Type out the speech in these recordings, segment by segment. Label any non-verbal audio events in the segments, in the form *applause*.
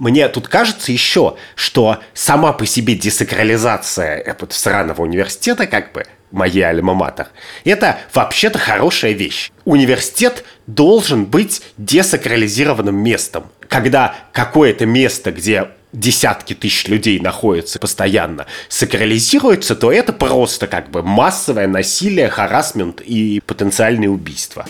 Мне тут кажется еще, что сама по себе десакрализация этого сраного университета, как бы, моей альма-матер, это вообще-то хорошая вещь. Университет должен быть десакрализированным местом. Когда какое-то место, где десятки тысяч людей находятся постоянно, сакрализируется, то это просто как бы массовое насилие, харасмент и потенциальные убийства.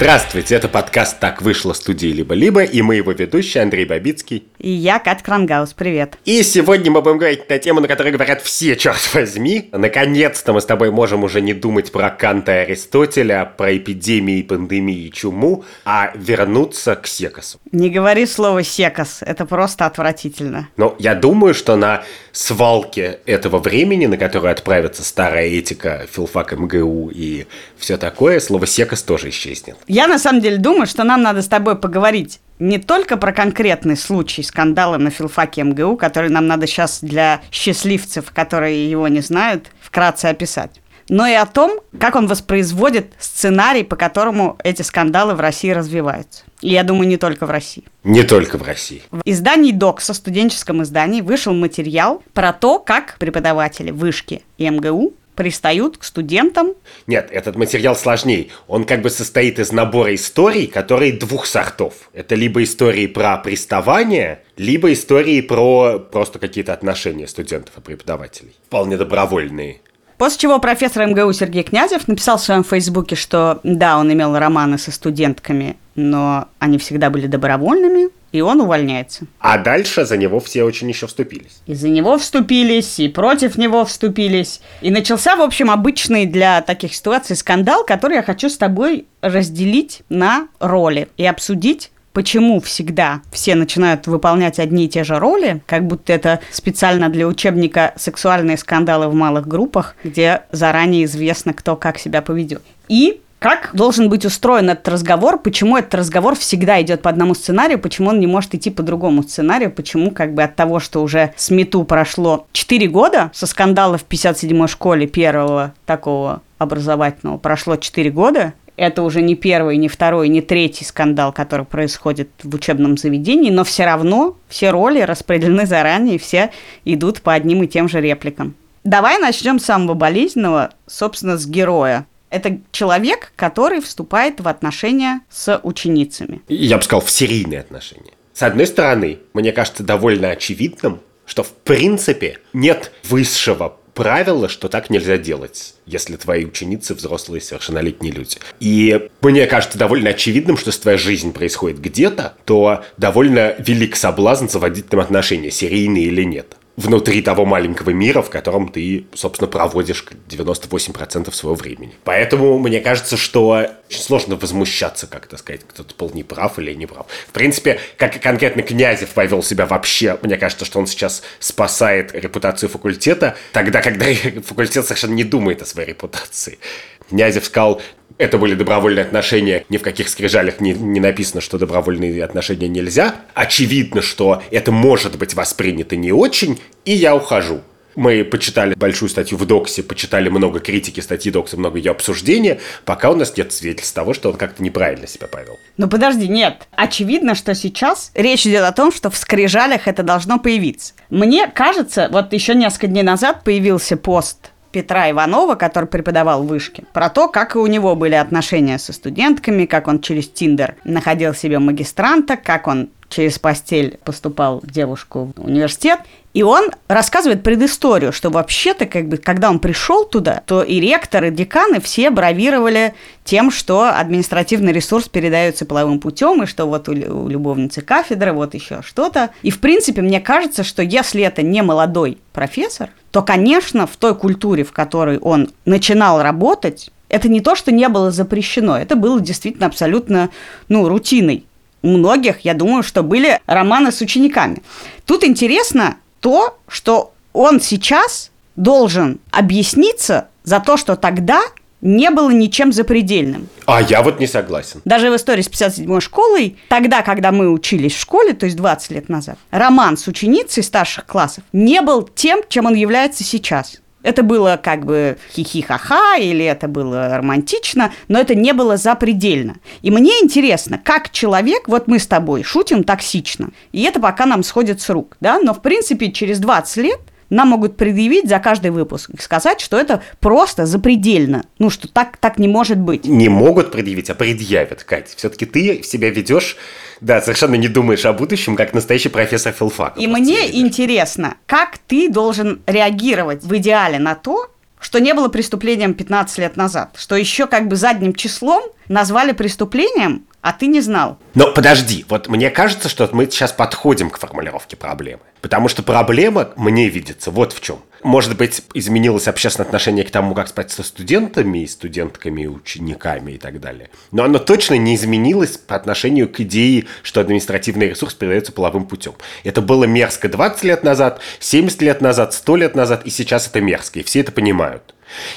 Здравствуйте, это подкаст «Так вышло» студии «Либо-либо», и мы его ведущие Андрей Бабицкий. И я, Кат Крангаус, привет. И сегодня мы будем говорить на тему, на которой говорят все, черт возьми. Наконец-то мы с тобой можем уже не думать про Канта и Аристотеля, про эпидемии, пандемии и чуму, а вернуться к Секасу. Не говори слово «секас», это просто отвратительно. Но я думаю, что на свалке этого времени, на которую отправится старая этика, филфак МГУ и все такое, слово «секас» тоже исчезнет. Я на самом деле думаю, что нам надо с тобой поговорить не только про конкретный случай скандала на филфаке МГУ, который нам надо сейчас для счастливцев, которые его не знают, вкратце описать, но и о том, как он воспроизводит сценарий, по которому эти скандалы в России развиваются. И я думаю, не только в России. Не только в России. В издании «Докса», студенческом издании, вышел материал про то, как преподаватели вышки и МГУ пристают к студентам. Нет, этот материал сложнее. Он как бы состоит из набора историй, которые двух сортов. Это либо истории про приставание, либо истории про просто какие-то отношения студентов и преподавателей. Вполне добровольные. После чего профессор МГУ Сергей Князев написал в своем фейсбуке, что да, он имел романы со студентками, но они всегда были добровольными, и он увольняется. А дальше за него все очень еще вступились. И за него вступились, и против него вступились. И начался, в общем, обычный для таких ситуаций скандал, который я хочу с тобой разделить на роли и обсудить, почему всегда все начинают выполнять одни и те же роли, как будто это специально для учебника «Сексуальные скандалы в малых группах», где заранее известно, кто как себя поведет. И как должен быть устроен этот разговор, почему этот разговор всегда идет по одному сценарию, почему он не может идти по другому сценарию, почему как бы от того, что уже с МИТУ прошло 4 года, со скандала в 57-й школе первого такого образовательного прошло 4 года, это уже не первый, не второй, не третий скандал, который происходит в учебном заведении, но все равно все роли распределены заранее, все идут по одним и тем же репликам. Давай начнем с самого болезненного, собственно, с героя. Это человек, который вступает в отношения с ученицами. Я бы сказал, в серийные отношения. С одной стороны, мне кажется довольно очевидным, что в принципе нет высшего правила, что так нельзя делать, если твои ученицы взрослые совершеннолетние люди. И мне кажется довольно очевидным, что если твоя жизнь происходит где-то, то довольно велик соблазн заводить там отношения, серийные или нет внутри того маленького мира, в котором ты, собственно, проводишь 98% своего времени. Поэтому мне кажется, что очень сложно возмущаться, как то сказать, кто-то был неправ или не прав. В принципе, как конкретно Князев повел себя вообще, мне кажется, что он сейчас спасает репутацию факультета, тогда, когда *laughs* факультет совершенно не думает о своей репутации. Князев сказал, это были добровольные отношения, ни в каких скрижалях не, не написано, что добровольные отношения нельзя. Очевидно, что это может быть воспринято не очень, и я ухожу. Мы почитали большую статью в Доксе, почитали много критики статьи Докса, много ее обсуждения, пока у нас нет свидетельств того, что он как-то неправильно себя повел. Ну подожди, нет. Очевидно, что сейчас речь идет о том, что в скрижалях это должно появиться. Мне кажется, вот еще несколько дней назад появился пост Петра Иванова, который преподавал в вышке, про то, как у него были отношения со студентками, как он через Тиндер находил себе магистранта, как он через постель поступал девушку в университет. И он рассказывает предысторию, что вообще-то, как бы, когда он пришел туда, то и ректор, и деканы все бравировали тем, что административный ресурс передается половым путем, и что вот у, у любовницы кафедры, вот еще что-то. И, в принципе, мне кажется, что если это не молодой профессор, то, конечно, в той культуре, в которой он начинал работать, это не то, что не было запрещено, это было действительно абсолютно, ну, рутиной. У многих, я думаю, что были романы с учениками. Тут интересно то, что он сейчас должен объясниться за то, что тогда не было ничем запредельным. А я вот не согласен. Даже в истории с 57-й школой, тогда, когда мы учились в школе, то есть 20 лет назад, роман с ученицей старших классов не был тем, чем он является сейчас. Это было как бы хихи-ха-ха, или это было романтично, но это не было запредельно. И мне интересно, как человек, вот мы с тобой шутим токсично, и это пока нам сходит с рук, да, но в принципе через 20 лет нам могут предъявить за каждый выпуск и сказать, что это просто запредельно. Ну, что так, так не может быть. Не могут предъявить, а предъявят, Катя. Все-таки ты себя ведешь, да, совершенно не думаешь о будущем, как настоящий профессор филфака. И мне интересно, как ты должен реагировать в идеале на то, что не было преступлением 15 лет назад, что еще как бы задним числом назвали преступлением, а ты не знал. Но подожди, вот мне кажется, что мы сейчас подходим к формулировке проблемы. Потому что проблема мне видится вот в чем. Может быть, изменилось общественное отношение к тому, как спать со студентами, студентками, учениками и так далее. Но оно точно не изменилось по отношению к идее, что административный ресурс передается половым путем. Это было мерзко 20 лет назад, 70 лет назад, 100 лет назад, и сейчас это мерзко, и все это понимают.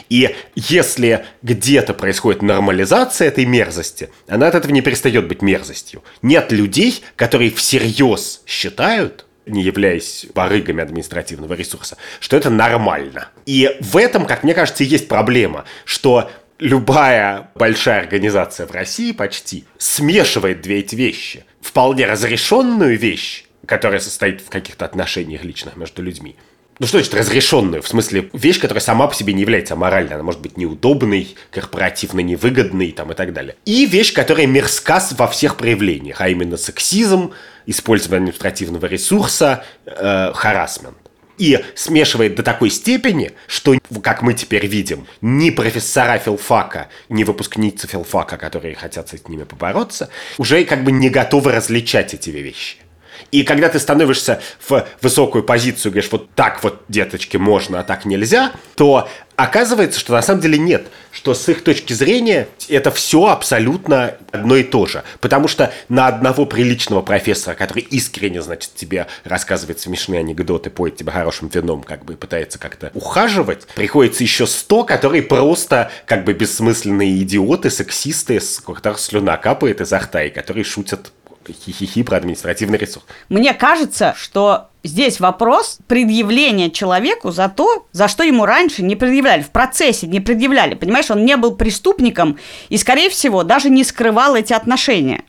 И если где-то происходит нормализация этой мерзости, она от этого не перестает быть мерзостью. Нет людей, которые всерьез считают, не являясь барыгами административного ресурса, что это нормально. И в этом, как мне кажется, есть проблема, что любая большая организация в России почти смешивает две эти вещи. Вполне разрешенную вещь, которая состоит в каких-то отношениях личных между людьми, ну что значит разрешенную? В смысле, вещь, которая сама по себе не является аморальной. Она может быть неудобной, корпоративно невыгодной там, и так далее. И вещь, которая мерзка во всех проявлениях, а именно сексизм, использование административного ресурса, э, харасмент. И смешивает до такой степени, что, как мы теперь видим, ни профессора филфака, ни выпускницы филфака, которые хотят с ними побороться, уже как бы не готовы различать эти вещи. И когда ты становишься в высокую позицию, говоришь, вот так вот, деточки, можно, а так нельзя, то оказывается, что на самом деле нет, что с их точки зрения это все абсолютно одно и то же. Потому что на одного приличного профессора, который искренне, значит, тебе рассказывает смешные анекдоты, поет тебе хорошим вином, как бы пытается как-то ухаживать, приходится еще сто, которые просто как бы бессмысленные идиоты, сексисты, с которых слюна капает изо рта, и которые шутят хихихи про административный ресурс. Мне кажется, что здесь вопрос предъявления человеку за то, за что ему раньше не предъявляли, в процессе не предъявляли. Понимаешь, он не был преступником и, скорее всего, даже не скрывал эти отношения.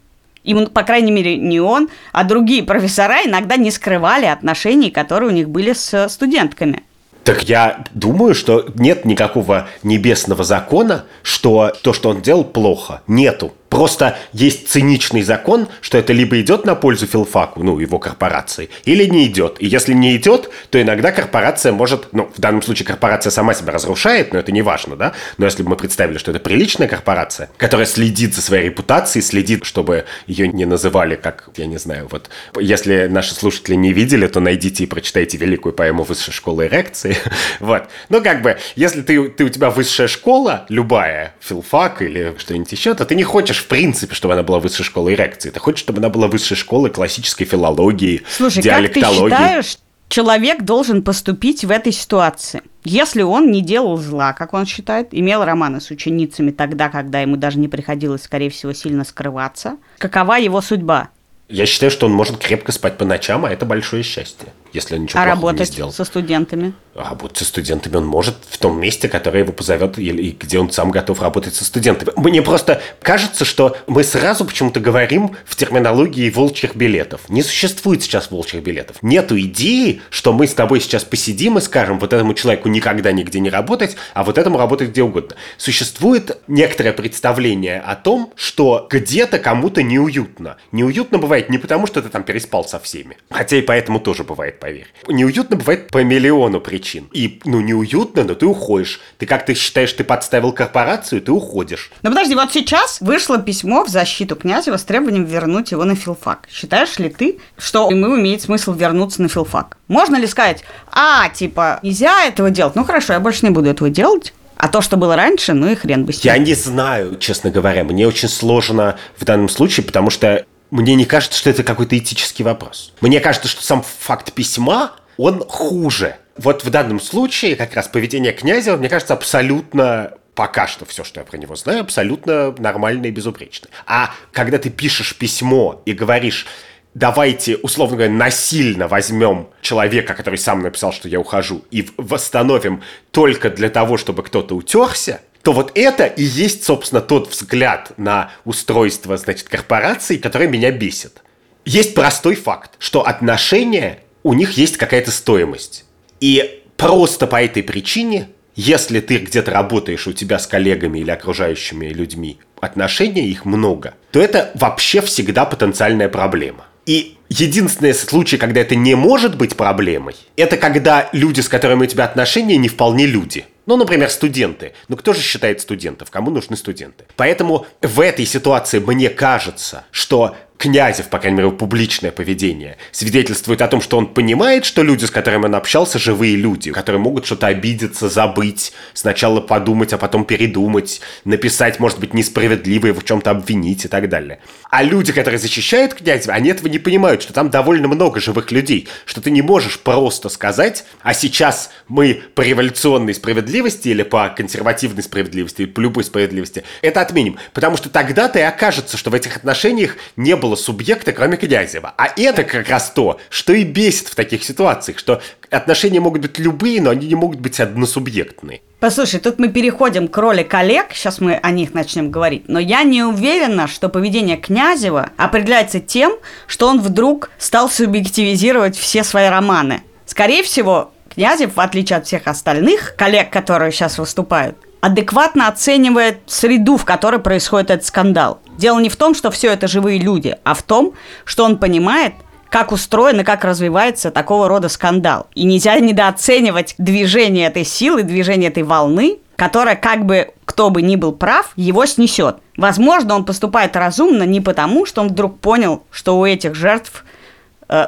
Ему, по крайней мере, не он, а другие профессора иногда не скрывали отношений, которые у них были с студентками. Так я думаю, что нет никакого небесного закона, что то, что он делал, плохо. Нету. Просто есть циничный закон, что это либо идет на пользу филфаку, ну, его корпорации, или не идет. И если не идет, то иногда корпорация может, ну, в данном случае корпорация сама себя разрушает, но это не важно, да? Но если бы мы представили, что это приличная корпорация, которая следит за своей репутацией, следит, чтобы ее не называли как, я не знаю, вот, если наши слушатели не видели, то найдите и прочитайте великую поэму «Высшая школа эрекции». *laughs* вот. Ну, как бы, если ты, ты у тебя высшая школа, любая, филфак или что-нибудь еще, то ты не хочешь в принципе, чтобы она была высшей школой эрекции. Ты хочешь, чтобы она была высшей школой классической филологии, Слушай, диалектологии. как ты считаешь, человек должен поступить в этой ситуации? Если он не делал зла, как он считает, имел романы с ученицами тогда, когда ему даже не приходилось, скорее всего, сильно скрываться, какова его судьба? Я считаю, что он может крепко спать по ночам, а это большое счастье, если он ничего а плохого работать не сделал. со студентами? А работать со студентами он может в том месте, которое его позовет, или где он сам готов работать со студентами. Мне просто кажется, что мы сразу почему-то говорим в терминологии волчьих билетов. Не существует сейчас волчьих билетов. Нету идеи, что мы с тобой сейчас посидим и скажем, вот этому человеку никогда нигде не работать, а вот этому работать где угодно. Существует некоторое представление о том, что где-то кому-то неуютно. Неуютно бывает не потому, что ты там переспал со всеми. Хотя и поэтому тоже бывает, поверь. Неуютно бывает по миллиону причин. И, ну, неуютно, но ты уходишь. Ты как ты считаешь, ты подставил корпорацию, ты уходишь. Ну подожди, вот сейчас вышло письмо в защиту Князева с требованием вернуть его на филфак. Считаешь ли ты, что ему имеет смысл вернуться на филфак? Можно ли сказать, а, типа, нельзя этого делать? Ну хорошо, я больше не буду этого делать. А то, что было раньше, ну и хрен бы с ним. Я не знаю, честно говоря. Мне очень сложно в данном случае, потому что мне не кажется, что это какой-то этический вопрос. Мне кажется, что сам факт письма, он хуже. Вот в данном случае как раз поведение Князева, мне кажется, абсолютно пока что все, что я про него знаю, абсолютно нормально и безупречно. А когда ты пишешь письмо и говоришь, давайте, условно говоря, насильно возьмем человека, который сам написал, что я ухожу, и восстановим только для того, чтобы кто-то утерся, то вот это и есть, собственно, тот взгляд на устройство, значит, корпорации, который меня бесит. Есть простой факт, что отношения, у них есть какая-то стоимость. И просто по этой причине, если ты где-то работаешь, у тебя с коллегами или окружающими людьми отношения, их много, то это вообще всегда потенциальная проблема. И единственный случай, когда это не может быть проблемой, это когда люди, с которыми у тебя отношения, не вполне люди. Ну, например, студенты. Ну, кто же считает студентов? Кому нужны студенты? Поэтому в этой ситуации мне кажется, что Князев, по крайней мере, публичное поведение, свидетельствует о том, что он понимает, что люди, с которыми он общался, живые люди, которые могут что-то обидеться, забыть, сначала подумать, а потом передумать, написать, может быть, несправедливо и в чем-то обвинить и так далее. А люди, которые защищают Князева, они этого не понимают, что там довольно много живых людей, что ты не можешь просто сказать, а сейчас мы по революционной справедливости или по консервативной справедливости, или по любой справедливости, это отменим. Потому что тогда-то и окажется, что в этих отношениях не было было субъекта, кроме Князева. А это как раз то, что и бесит в таких ситуациях, что отношения могут быть любые, но они не могут быть односубъектные. Послушай, тут мы переходим к роли коллег, сейчас мы о них начнем говорить, но я не уверена, что поведение Князева определяется тем, что он вдруг стал субъективизировать все свои романы. Скорее всего, Князев, в отличие от всех остальных коллег, которые сейчас выступают, адекватно оценивает среду, в которой происходит этот скандал. Дело не в том, что все это живые люди, а в том, что он понимает, как устроен и как развивается такого рода скандал. И нельзя недооценивать движение этой силы, движение этой волны, которая, как бы кто бы ни был прав, его снесет. Возможно, он поступает разумно не потому, что он вдруг понял, что у этих жертв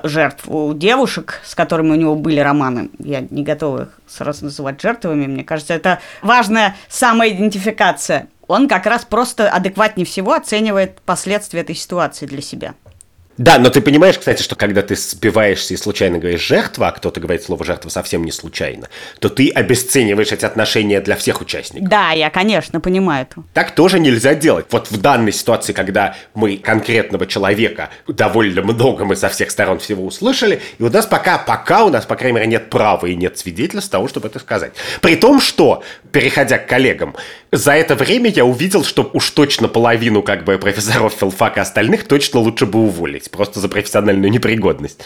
жертв, у девушек, с которыми у него были романы. Я не готова их сразу называть жертвами. Мне кажется, это важная самоидентификация. Он как раз просто адекватнее всего оценивает последствия этой ситуации для себя. Да, но ты понимаешь, кстати, что когда ты сбиваешься и случайно говоришь «жертва», а кто-то говорит слово «жертва» совсем не случайно, то ты обесцениваешь эти отношения для всех участников. Да, я, конечно, понимаю это. Так тоже нельзя делать. Вот в данной ситуации, когда мы конкретного человека довольно много мы со всех сторон всего услышали, и у нас пока, пока у нас, по крайней мере, нет права и нет свидетельств того, чтобы это сказать. При том, что, переходя к коллегам, за это время я увидел, что уж точно половину как бы профессоров филфака остальных точно лучше бы уволить, просто за профессиональную непригодность.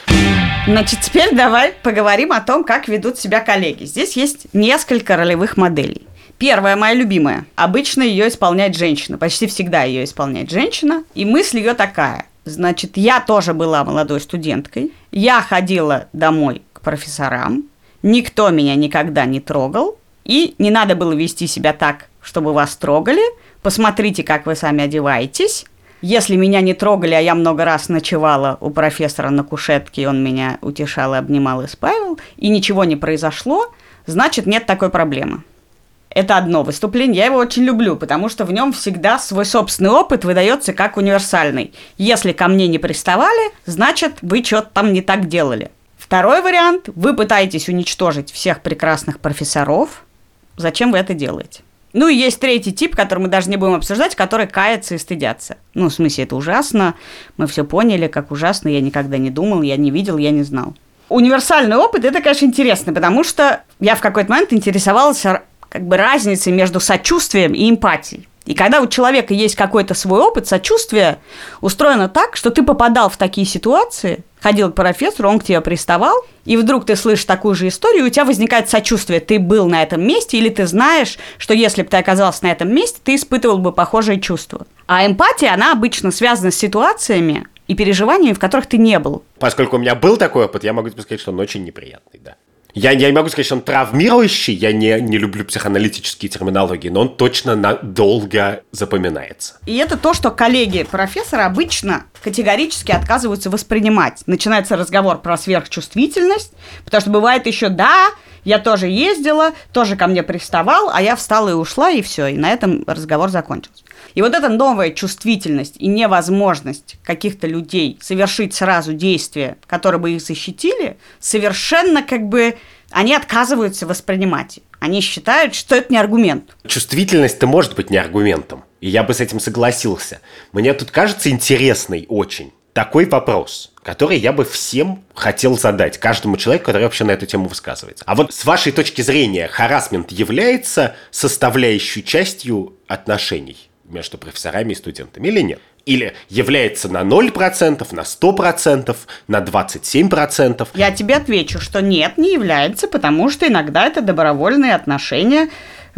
Значит, теперь давай поговорим о том, как ведут себя коллеги. Здесь есть несколько ролевых моделей. Первая, моя любимая. Обычно ее исполняет женщина. Почти всегда ее исполняет женщина. И мысль ее такая. Значит, я тоже была молодой студенткой. Я ходила домой к профессорам. Никто меня никогда не трогал. И не надо было вести себя так, чтобы вас трогали. Посмотрите, как вы сами одеваетесь. Если меня не трогали, а я много раз ночевала у профессора на кушетке, и он меня утешал и обнимал и спаивал, и ничего не произошло, значит, нет такой проблемы. Это одно выступление, я его очень люблю, потому что в нем всегда свой собственный опыт выдается как универсальный. Если ко мне не приставали, значит, вы что-то там не так делали. Второй вариант – вы пытаетесь уничтожить всех прекрасных профессоров. Зачем вы это делаете? Ну и есть третий тип, который мы даже не будем обсуждать, который кается и стыдятся. Ну, в смысле, это ужасно, мы все поняли, как ужасно, я никогда не думал, я не видел, я не знал. Универсальный опыт, это, конечно, интересно, потому что я в какой-то момент интересовалась как бы разницей между сочувствием и эмпатией. И когда у человека есть какой-то свой опыт, сочувствие устроено так, что ты попадал в такие ситуации, ходил к профессору, он к тебе приставал, и вдруг ты слышишь такую же историю, и у тебя возникает сочувствие. Ты был на этом месте, или ты знаешь, что если бы ты оказался на этом месте, ты испытывал бы похожие чувства. А эмпатия, она обычно связана с ситуациями и переживаниями, в которых ты не был. Поскольку у меня был такой опыт, я могу тебе сказать, что он очень неприятный, да. Я, я не могу сказать, что он травмирующий, я не, не люблю психоаналитические терминологии, но он точно надолго запоминается. И это то, что коллеги профессора обычно категорически отказываются воспринимать. Начинается разговор про сверхчувствительность, потому что бывает еще, да, я тоже ездила, тоже ко мне приставал, а я встала и ушла, и все, и на этом разговор закончился. И вот эта новая чувствительность и невозможность каких-то людей совершить сразу действия, которые бы их защитили, совершенно как бы они отказываются воспринимать. Они считают, что это не аргумент. Чувствительность-то может быть не аргументом. И я бы с этим согласился. Мне тут кажется интересный очень такой вопрос, который я бы всем хотел задать, каждому человеку, который вообще на эту тему высказывается. А вот с вашей точки зрения, харасмент является составляющей частью отношений между профессорами и студентами или нет? Или является на 0%, на 100%, на 27%? Я тебе отвечу, что нет, не является, потому что иногда это добровольные отношения,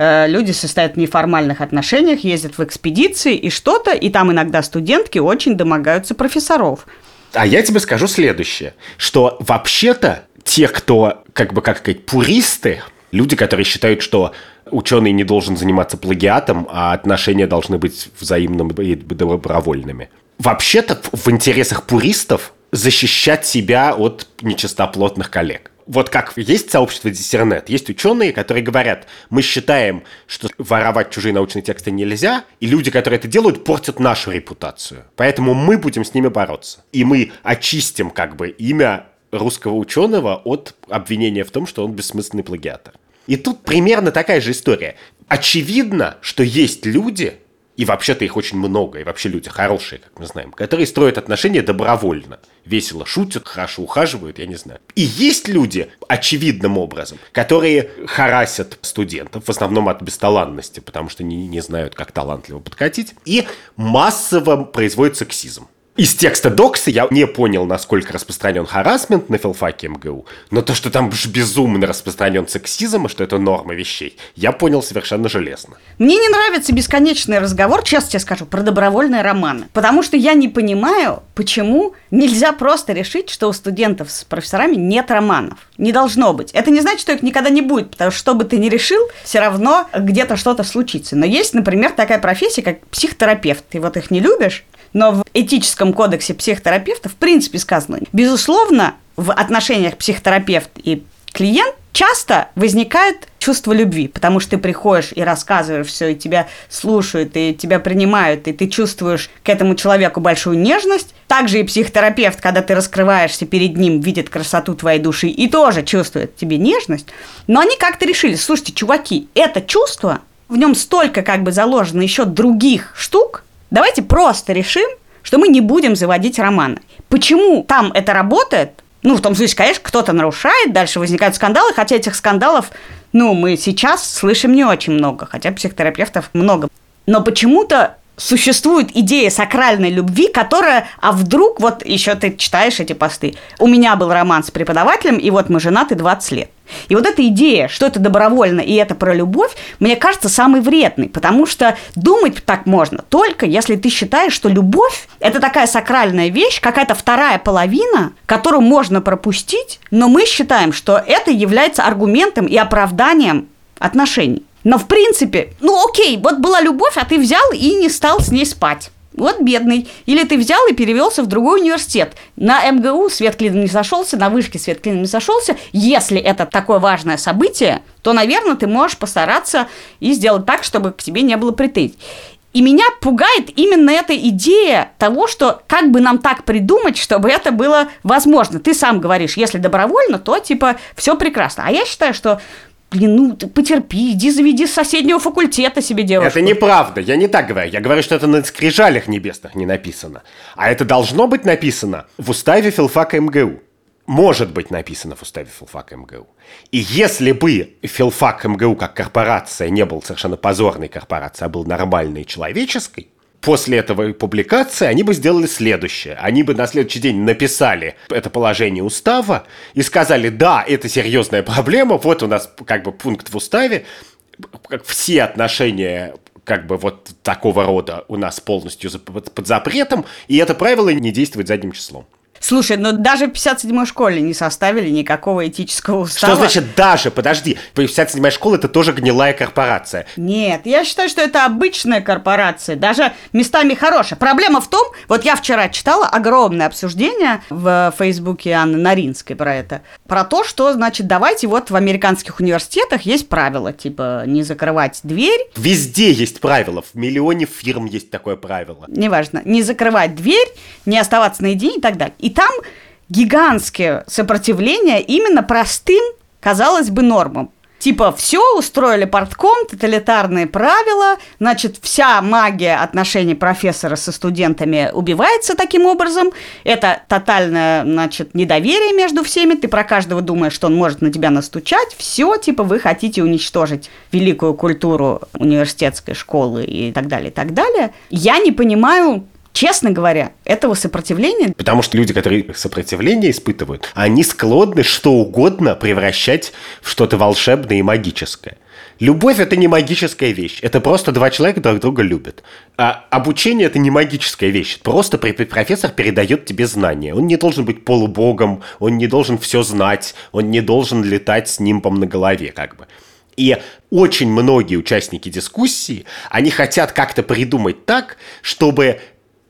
Э, люди состоят в неформальных отношениях, ездят в экспедиции и что-то, и там иногда студентки очень домогаются профессоров. А я тебе скажу следующее, что вообще-то те, кто, как бы, как сказать, пуристы, люди, которые считают, что ученый не должен заниматься плагиатом, а отношения должны быть взаимными и добровольными. Вообще-то в интересах пуристов защищать себя от нечистоплотных коллег вот как есть сообщество диссернет, есть ученые, которые говорят, мы считаем, что воровать чужие научные тексты нельзя, и люди, которые это делают, портят нашу репутацию. Поэтому мы будем с ними бороться. И мы очистим как бы имя русского ученого от обвинения в том, что он бессмысленный плагиатор. И тут примерно такая же история. Очевидно, что есть люди, и вообще-то их очень много, и вообще люди хорошие, как мы знаем, которые строят отношения добровольно. Весело шутят, хорошо ухаживают, я не знаю. И есть люди, очевидным образом, которые харасят студентов, в основном от бесталанности, потому что не, не знают, как талантливо подкатить, и массово производят сексизм. Из текста докса я не понял, насколько распространен харасмент на филфаке МГУ, но то, что там безумно распространен сексизм, и что это норма вещей, я понял совершенно железно. Мне не нравится бесконечный разговор, честно тебе скажу, про добровольные романы. Потому что я не понимаю, почему нельзя просто решить, что у студентов с профессорами нет романов. Не должно быть. Это не значит, что их никогда не будет, потому что что бы ты ни решил, все равно где-то что-то случится. Но есть, например, такая профессия, как психотерапевт. Ты вот их не любишь, но в этическом кодексе психотерапевта в принципе сказано, безусловно, в отношениях психотерапевт и клиент часто возникает чувство любви, потому что ты приходишь и рассказываешь все, и тебя слушают, и тебя принимают, и ты чувствуешь к этому человеку большую нежность. Также и психотерапевт, когда ты раскрываешься перед ним, видит красоту твоей души и тоже чувствует тебе нежность. Но они как-то решили, слушайте, чуваки, это чувство, в нем столько как бы заложено еще других штук, Давайте просто решим, что мы не будем заводить романы. Почему там это работает? Ну, в том смысле, конечно, кто-то нарушает, дальше возникают скандалы, хотя этих скандалов, ну, мы сейчас слышим не очень много, хотя психотерапевтов много. Но почему-то существует идея сакральной любви, которая, а вдруг, вот еще ты читаешь эти посты, у меня был роман с преподавателем, и вот мы женаты 20 лет. И вот эта идея, что это добровольно и это про любовь, мне кажется самой вредной, потому что думать так можно только если ты считаешь, что любовь – это такая сакральная вещь, какая-то вторая половина, которую можно пропустить, но мы считаем, что это является аргументом и оправданием отношений. Но в принципе, ну окей, вот была любовь, а ты взял и не стал с ней спать. Вот бедный. Или ты взял и перевелся в другой университет. На МГУ свет клином не сошелся, на вышке свет клином не сошелся. Если это такое важное событие, то, наверное, ты можешь постараться и сделать так, чтобы к тебе не было претензий. И меня пугает именно эта идея того, что как бы нам так придумать, чтобы это было возможно. Ты сам говоришь, если добровольно, то типа все прекрасно. А я считаю, что Блин, ну потерпи, иди заведи с соседнего факультета себе девушку. Это неправда, я не так говорю. Я говорю, что это на скрижалях небесных не написано. А это должно быть написано в уставе филфака МГУ. Может быть написано в уставе филфака МГУ. И если бы филфак МГУ как корпорация не был совершенно позорной корпорацией, а был нормальной человеческой, после этого публикации они бы сделали следующее. Они бы на следующий день написали это положение устава и сказали, да, это серьезная проблема, вот у нас как бы пункт в уставе, все отношения как бы вот такого рода у нас полностью под запретом, и это правило не действует задним числом. Слушай, ну даже в 57-й школе не составили никакого этического устава. Что значит даже? Подожди. 57-я школа это тоже гнилая корпорация. Нет, я считаю, что это обычная корпорация, даже местами хорошая. Проблема в том, вот я вчера читала огромное обсуждение в Фейсбуке Анны Наринской про это, про то, что, значит, давайте вот в американских университетах есть правила, типа не закрывать дверь. Везде есть правила, в миллионе фирм есть такое правило. Неважно, не закрывать дверь, не оставаться наедине и так далее. И там гигантское сопротивление именно простым, казалось бы, нормам. Типа, все, устроили портком, тоталитарные правила, значит, вся магия отношений профессора со студентами убивается таким образом. Это тотальное, значит, недоверие между всеми. Ты про каждого думаешь, что он может на тебя настучать. Все, типа, вы хотите уничтожить великую культуру университетской школы и так далее, и так далее. Я не понимаю, честно говоря, этого сопротивления... Потому что люди, которые сопротивление испытывают, они склонны что угодно превращать в что-то волшебное и магическое. Любовь – это не магическая вещь. Это просто два человека друг друга любят. А обучение – это не магическая вещь. Просто профессор передает тебе знания. Он не должен быть полубогом, он не должен все знать, он не должен летать с нимбом на голове, как бы. И очень многие участники дискуссии, они хотят как-то придумать так, чтобы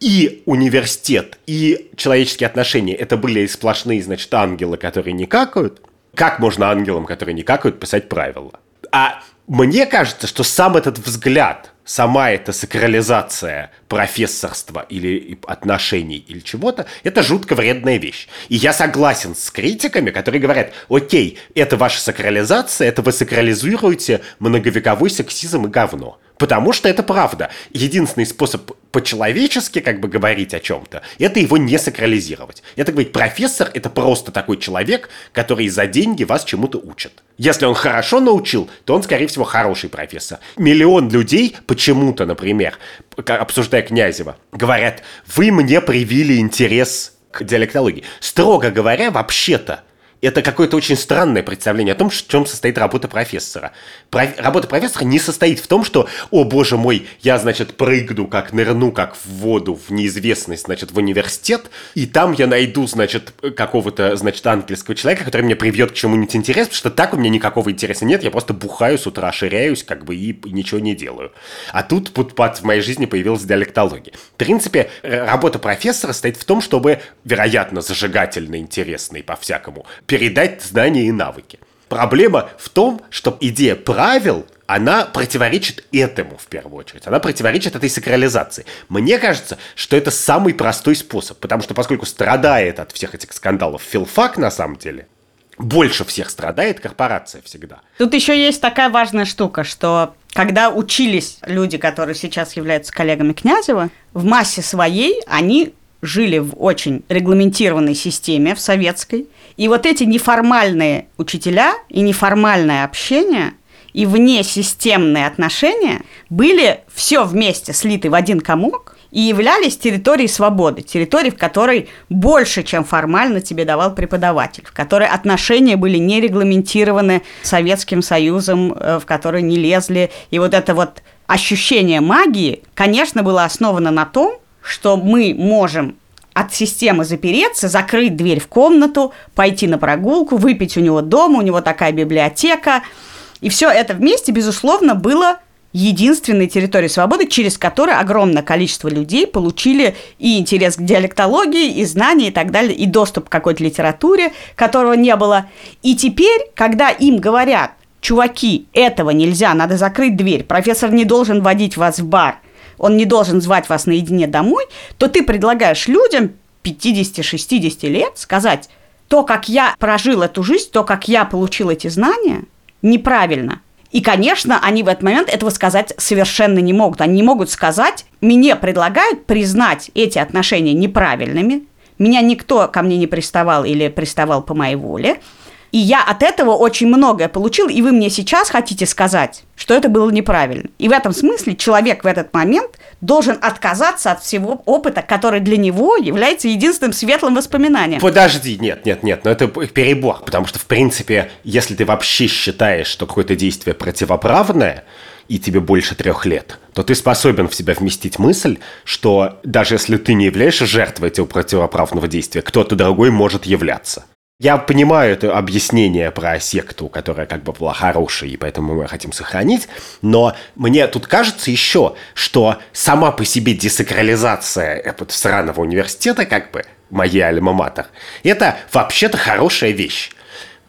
и университет, и человеческие отношения это были сплошные, значит, ангелы, которые не какают. Как можно ангелам, которые не какают, писать правила? А мне кажется, что сам этот взгляд, сама эта сакрализация профессорства или отношений или чего-то, это жутко вредная вещь. И я согласен с критиками, которые говорят, окей, это ваша сакрализация, это вы сакрализируете многовековой сексизм и говно. Потому что это правда. Единственный способ по-человечески как бы говорить о чем-то, это его не сакрализировать. Это говорить, профессор это просто такой человек, который за деньги вас чему-то учит. Если он хорошо научил, то он, скорее всего, хороший профессор. Миллион людей почему-то, например, обсуждая Князева, говорят, вы мне привили интерес к диалектологии. Строго говоря, вообще-то, это какое-то очень странное представление о том, в чем состоит работа профессора. Про... Работа профессора не состоит в том, что, о боже мой, я, значит, прыгну, как нырну, как в воду, в неизвестность, значит, в университет, и там я найду, значит, какого-то, значит, ангельского человека, который мне привьет к чему-нибудь интерес, потому что так у меня никакого интереса нет, я просто бухаю с утра, ширяюсь, как бы, и, и ничего не делаю. А тут, тут в моей жизни появилась диалектология. В принципе, работа профессора стоит в том, чтобы, вероятно, зажигательно интересный по-всякому, передать знания и навыки. Проблема в том, что идея правил она противоречит этому в первую очередь. Она противоречит этой сакрализации. Мне кажется, что это самый простой способ, потому что поскольку страдает от всех этих скандалов филфак на самом деле, больше всех страдает корпорация всегда. Тут еще есть такая важная штука, что когда учились люди, которые сейчас являются коллегами Князева, в массе своей они жили в очень регламентированной системе, в советской. И вот эти неформальные учителя и неформальное общение и внесистемные отношения были все вместе слиты в один комок и являлись территорией свободы, территорией, в которой больше, чем формально тебе давал преподаватель, в которой отношения были не регламентированы Советским Союзом, э, в которой не лезли. И вот это вот ощущение магии, конечно, было основано на том, что мы можем от системы запереться, закрыть дверь в комнату, пойти на прогулку, выпить у него дома, у него такая библиотека. И все это вместе, безусловно, было единственной территорией свободы, через которую огромное количество людей получили и интерес к диалектологии, и знания, и так далее, и доступ к какой-то литературе, которого не было. И теперь, когда им говорят, чуваки, этого нельзя, надо закрыть дверь, профессор не должен водить вас в бар – он не должен звать вас наедине домой, то ты предлагаешь людям 50-60 лет сказать, то, как я прожил эту жизнь, то, как я получил эти знания, неправильно. И, конечно, они в этот момент этого сказать совершенно не могут. Они не могут сказать, мне предлагают признать эти отношения неправильными, меня никто ко мне не приставал или приставал по моей воле, и я от этого очень многое получил, и вы мне сейчас хотите сказать, что это было неправильно. И в этом смысле человек в этот момент должен отказаться от всего опыта, который для него является единственным светлым воспоминанием. Подожди, нет, нет, нет, но это перебор, потому что, в принципе, если ты вообще считаешь, что какое-то действие противоправное, и тебе больше трех лет, то ты способен в себя вместить мысль, что даже если ты не являешься жертвой этого противоправного действия, кто-то другой может являться. Я понимаю это объяснение про секту, которая как бы была хорошей, и поэтому мы хотим сохранить, но мне тут кажется еще, что сама по себе десакрализация этого сраного университета, как бы, моей альма-матер, это вообще-то хорошая вещь.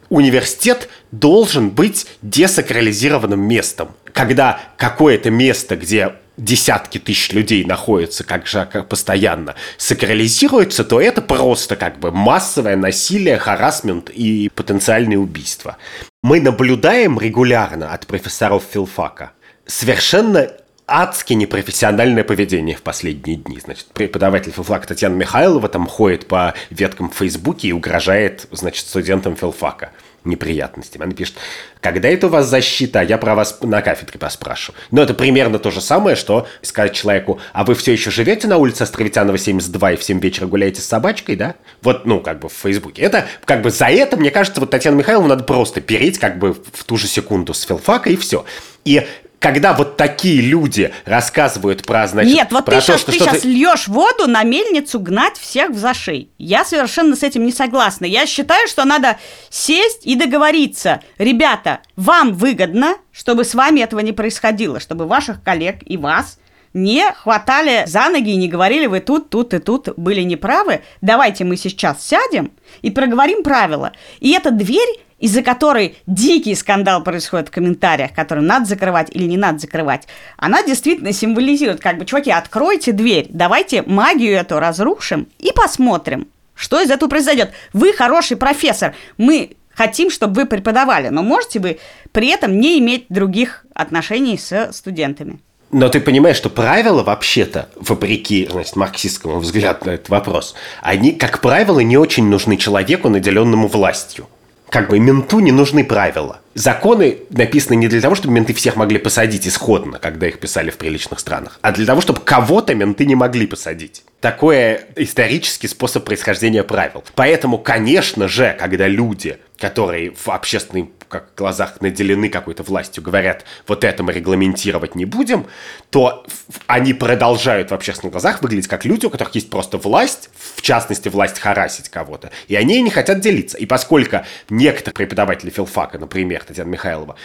Университет должен быть десакрализированным местом. Когда какое-то место, где десятки тысяч людей находятся как же как постоянно, сакрализируется, то это просто как бы массовое насилие, харасмент и потенциальные убийства. Мы наблюдаем регулярно от профессоров филфака совершенно адски непрофессиональное поведение в последние дни. Значит, преподаватель филфака Татьяна Михайлова там ходит по веткам в Фейсбуке и угрожает, значит, студентам филфака неприятностями. Она пишет, когда это у вас защита, я про вас на кафедре поспрашиваю. Но это примерно то же самое, что сказать человеку, а вы все еще живете на улице Островитянова 72 и в 7 вечера гуляете с собачкой, да? Вот, ну, как бы в Фейсбуке. Это, как бы за это, мне кажется, вот Татьяну Михайловну надо просто переть, как бы в ту же секунду с филфака и все. И когда вот такие люди рассказывают про, значит, Нет, вот про ты, то, сейчас, что ты что-то... сейчас льешь воду на мельницу гнать всех в зашей. Я совершенно с этим не согласна. Я считаю, что надо сесть и договориться. Ребята, вам выгодно, чтобы с вами этого не происходило, чтобы ваших коллег и вас не хватали за ноги и не говорили, вы тут, тут и тут были неправы. Давайте мы сейчас сядем и проговорим правила. И эта дверь из-за которой дикий скандал происходит в комментариях, который надо закрывать или не надо закрывать, она действительно символизирует, как бы, чуваки, откройте дверь, давайте магию эту разрушим и посмотрим, что из этого произойдет. Вы хороший профессор, мы хотим, чтобы вы преподавали, но можете вы при этом не иметь других отношений с студентами. Но ты понимаешь, что правила вообще-то, вопреки значит, марксистскому взгляду на этот вопрос, они, как правило, не очень нужны человеку, наделенному властью как бы менту не нужны правила. Законы написаны не для того, чтобы менты всех могли посадить исходно, когда их писали в приличных странах, а для того, чтобы кого-то менты не могли посадить. Такое исторический способ происхождения правил. Поэтому, конечно же, когда люди, которые в общественной как глазах наделены какой-то властью, говорят, вот это мы регламентировать не будем, то они продолжают в общественных глазах выглядеть как люди, у которых есть просто власть, в частности, власть харасить кого-то, и они не хотят делиться. И поскольку некоторые преподаватели филфака, например, Татьяна Михайлова,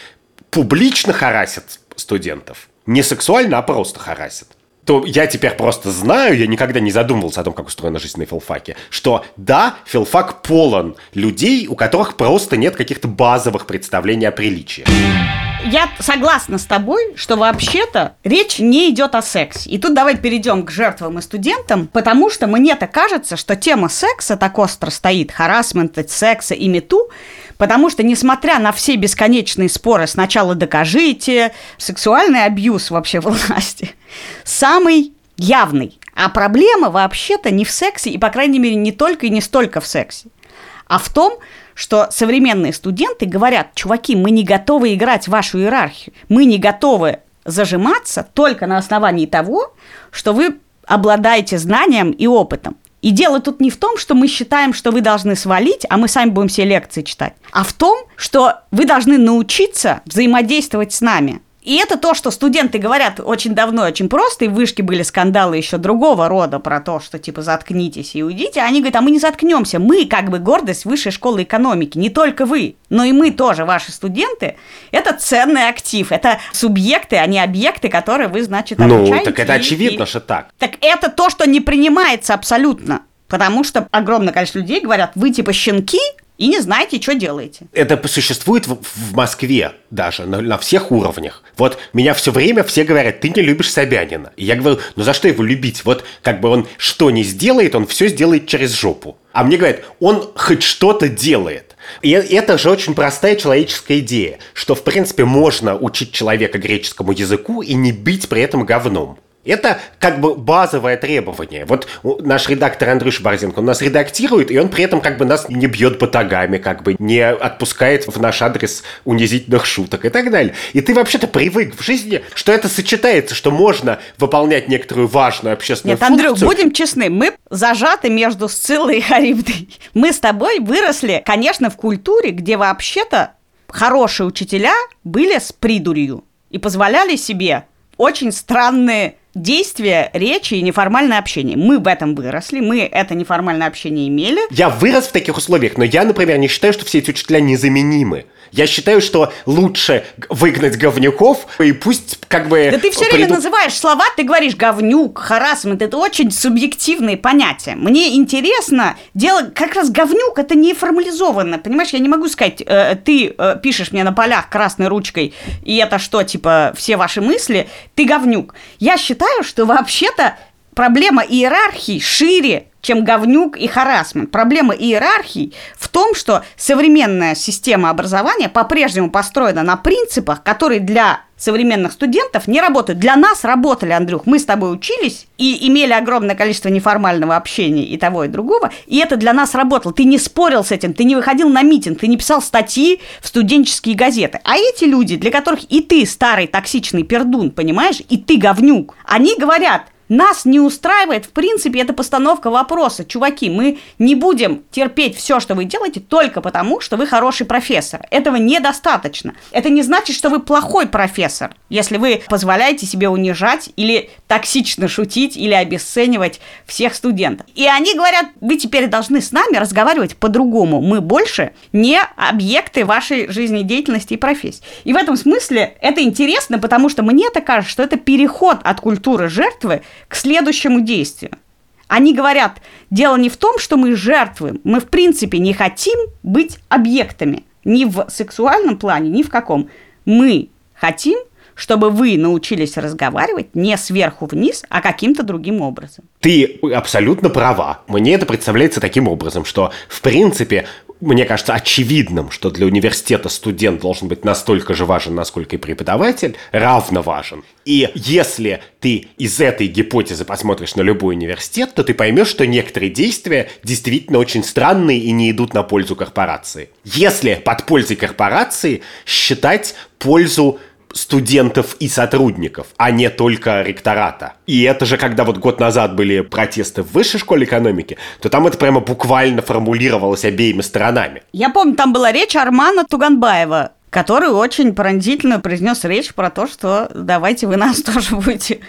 публично харасят студентов, не сексуально, а просто харасят, то я теперь просто знаю, я никогда не задумывался о том, как устроена жизнь на филфаке, что да, филфак полон людей, у которых просто нет каких-то базовых представлений о приличии. Я согласна с тобой, что вообще-то речь не идет о сексе. И тут давай перейдем к жертвам и студентам, потому что мне-то кажется, что тема секса так остро стоит, харасмента, секса и мету, Потому что, несмотря на все бесконечные споры, сначала докажите, сексуальный абьюз вообще власти, самый явный. А проблема вообще-то не в сексе, и, по крайней мере, не только и не столько в сексе, а в том, что современные студенты говорят, чуваки, мы не готовы играть в вашу иерархию, мы не готовы зажиматься только на основании того, что вы обладаете знанием и опытом. И дело тут не в том, что мы считаем, что вы должны свалить, а мы сами будем все лекции читать, а в том, что вы должны научиться взаимодействовать с нами. И это то, что студенты говорят очень давно, очень просто, и в вышке были скандалы еще другого рода про то, что типа заткнитесь и уйдите. Они говорят, а мы не заткнемся, мы как бы гордость высшей школы экономики, не только вы, но и мы тоже, ваши студенты. Это ценный актив, это субъекты, а не объекты, которые вы, значит, обучаете. Ну, так это очевидно, и... что так. Так это то, что не принимается абсолютно. Потому что огромное количество людей говорят, вы типа щенки, и не знаете, что делаете. Это существует в, в Москве даже, на, на всех уровнях. Вот меня все время все говорят, ты не любишь Собянина. И я говорю, ну за что его любить? Вот как бы он что не сделает, он все сделает через жопу. А мне говорят, он хоть что-то делает. И это же очень простая человеческая идея, что, в принципе, можно учить человека греческому языку и не бить при этом говном. Это как бы базовое требование. Вот наш редактор Андрюш Борзенко, он нас редактирует, и он при этом как бы нас не бьет батагами, как бы не отпускает в наш адрес унизительных шуток и так далее. И ты вообще-то привык в жизни, что это сочетается, что можно выполнять некоторую важную общественную Нет, функцию. Андрюх, будем честны, мы зажаты между Сциллой и Харибдой. Мы с тобой выросли, конечно, в культуре, где вообще-то хорошие учителя были с придурью и позволяли себе очень странные действия, речи и неформальное общение. Мы в этом выросли, мы это неформальное общение имели. Я вырос в таких условиях, но я, например, не считаю, что все эти учителя незаменимы. Я считаю, что лучше выгнать говнюков, и пусть как бы... Да ты все приду... время называешь слова, ты говоришь говнюк, харасмент, это очень субъективные понятия. Мне интересно, дело как раз говнюк, это не формализованно, понимаешь, я не могу сказать, э, ты э, пишешь мне на полях красной ручкой, и это что, типа, все ваши мысли, ты говнюк. Я считаю, что вообще-то проблема иерархии шире, чем говнюк и харасмент. Проблема иерархии в том, что современная система образования по-прежнему построена на принципах, которые для современных студентов не работают. Для нас работали, Андрюх. Мы с тобой учились и имели огромное количество неформального общения и того, и другого. И это для нас работало. Ты не спорил с этим, ты не выходил на митинг, ты не писал статьи в студенческие газеты. А эти люди, для которых и ты старый токсичный пердун, понимаешь, и ты говнюк, они говорят, нас не устраивает, в принципе, эта постановка вопроса. Чуваки, мы не будем терпеть все, что вы делаете, только потому, что вы хороший профессор. Этого недостаточно. Это не значит, что вы плохой профессор, если вы позволяете себе унижать или токсично шутить или обесценивать всех студентов. И они говорят, вы теперь должны с нами разговаривать по-другому. Мы больше не объекты вашей жизнедеятельности и профессии. И в этом смысле это интересно, потому что мне это кажется, что это переход от культуры жертвы к следующему действию. Они говорят, дело не в том, что мы жертвы, мы в принципе не хотим быть объектами. Ни в сексуальном плане, ни в каком. Мы хотим, чтобы вы научились разговаривать не сверху вниз, а каким-то другим образом. Ты абсолютно права. Мне это представляется таким образом, что, в принципе, мне кажется очевидным, что для университета студент должен быть настолько же важен, насколько и преподаватель, равно важен. И если ты из этой гипотезы посмотришь на любой университет, то ты поймешь, что некоторые действия действительно очень странные и не идут на пользу корпорации. Если под пользой корпорации считать пользу студентов и сотрудников, а не только ректората. И это же, когда вот год назад были протесты в высшей школе экономики, то там это прямо буквально формулировалось обеими сторонами. Я помню, там была речь Армана Туганбаева, который очень пронзительно произнес речь про то, что давайте вы нас *laughs* тоже будете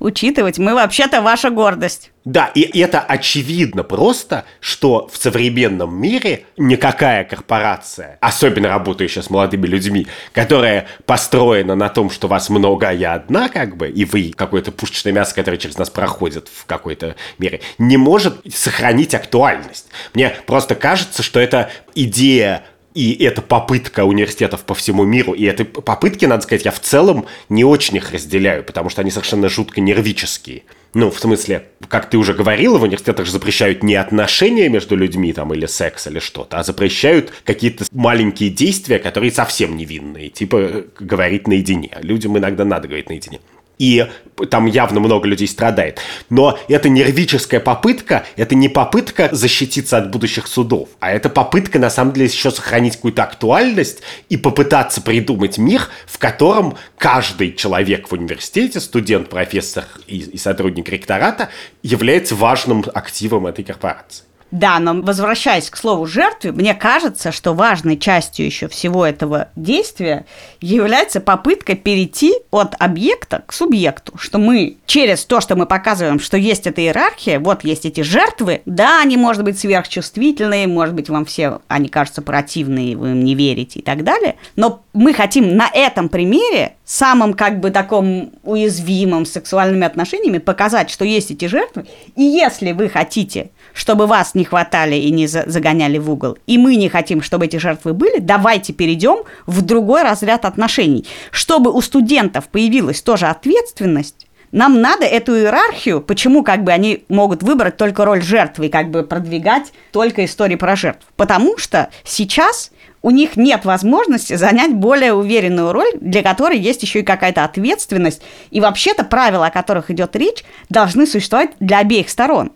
учитывать. Мы вообще-то ваша гордость. Да, и это очевидно просто, что в современном мире никакая корпорация, особенно работающая с молодыми людьми, которая построена на том, что вас много, а я одна, как бы, и вы какое-то пушечное мясо, которое через нас проходит в какой-то мере, не может сохранить актуальность. Мне просто кажется, что это идея и это попытка университетов по всему миру. И этой попытки, надо сказать, я в целом не очень их разделяю, потому что они совершенно жутко нервические. Ну, в смысле, как ты уже говорила, в университетах же запрещают не отношения между людьми там или секс или что-то, а запрещают какие-то маленькие действия, которые совсем невинные, типа э, говорить наедине. Людям иногда надо говорить наедине и там явно много людей страдает. Но это нервическая попытка, это не попытка защититься от будущих судов, а это попытка, на самом деле, еще сохранить какую-то актуальность и попытаться придумать мир, в котором каждый человек в университете, студент, профессор и, и сотрудник ректората, является важным активом этой корпорации. Да, но возвращаясь к слову жертве, мне кажется, что важной частью еще всего этого действия является попытка перейти от объекта к субъекту, что мы через то, что мы показываем, что есть эта иерархия, вот есть эти жертвы, да, они, может быть, сверхчувствительные, может быть, вам все они кажутся противные, вы им не верите и так далее, но мы хотим на этом примере, самым как бы таком уязвимым сексуальными отношениями, показать, что есть эти жертвы, и если вы хотите чтобы вас не хватали и не загоняли в угол, и мы не хотим, чтобы эти жертвы были, давайте перейдем в другой разряд отношений. Чтобы у студентов появилась тоже ответственность, нам надо эту иерархию, почему как бы они могут выбрать только роль жертвы и как бы продвигать только истории про жертв. Потому что сейчас у них нет возможности занять более уверенную роль, для которой есть еще и какая-то ответственность. И вообще-то правила, о которых идет речь, должны существовать для обеих сторон.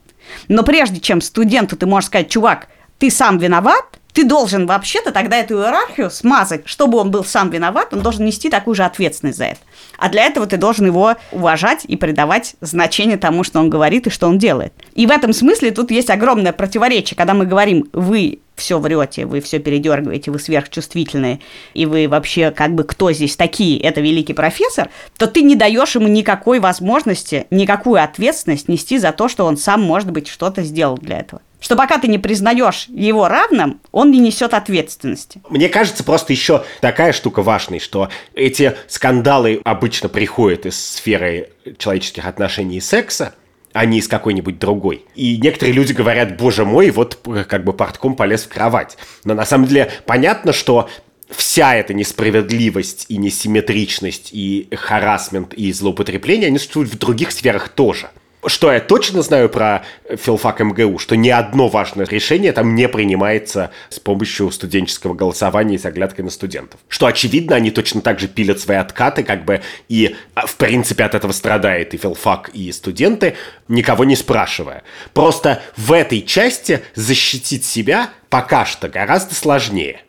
Но прежде чем студенту ты можешь сказать, чувак, ты сам виноват, ты должен вообще-то тогда эту иерархию смазать. Чтобы он был сам виноват, он должен нести такую же ответственность за это. А для этого ты должен его уважать и придавать значение тому, что он говорит и что он делает. И в этом смысле тут есть огромное противоречие, когда мы говорим «вы все врете, вы все передергиваете, вы сверхчувствительные, и вы вообще как бы кто здесь такие, это великий профессор, то ты не даешь ему никакой возможности, никакую ответственность нести за то, что он сам, может быть, что-то сделал для этого что пока ты не признаешь его равным, он не несет ответственности. Мне кажется, просто еще такая штука важная, что эти скандалы обычно приходят из сферы человеческих отношений и секса, а не из какой-нибудь другой. И некоторые люди говорят, боже мой, вот как бы портком полез в кровать. Но на самом деле понятно, что вся эта несправедливость и несимметричность и харасмент и злоупотребление, они существуют в других сферах тоже Что я точно знаю про филфак МГУ, что ни одно важное решение там не принимается с помощью студенческого голосования и с на студентов. Что, очевидно, они точно так же пилят свои откаты, как бы, и, а, в принципе, от этого страдает и филфак, и студенты, никого не спрашивая. Просто в этой части защитить себя пока что гораздо сложнее.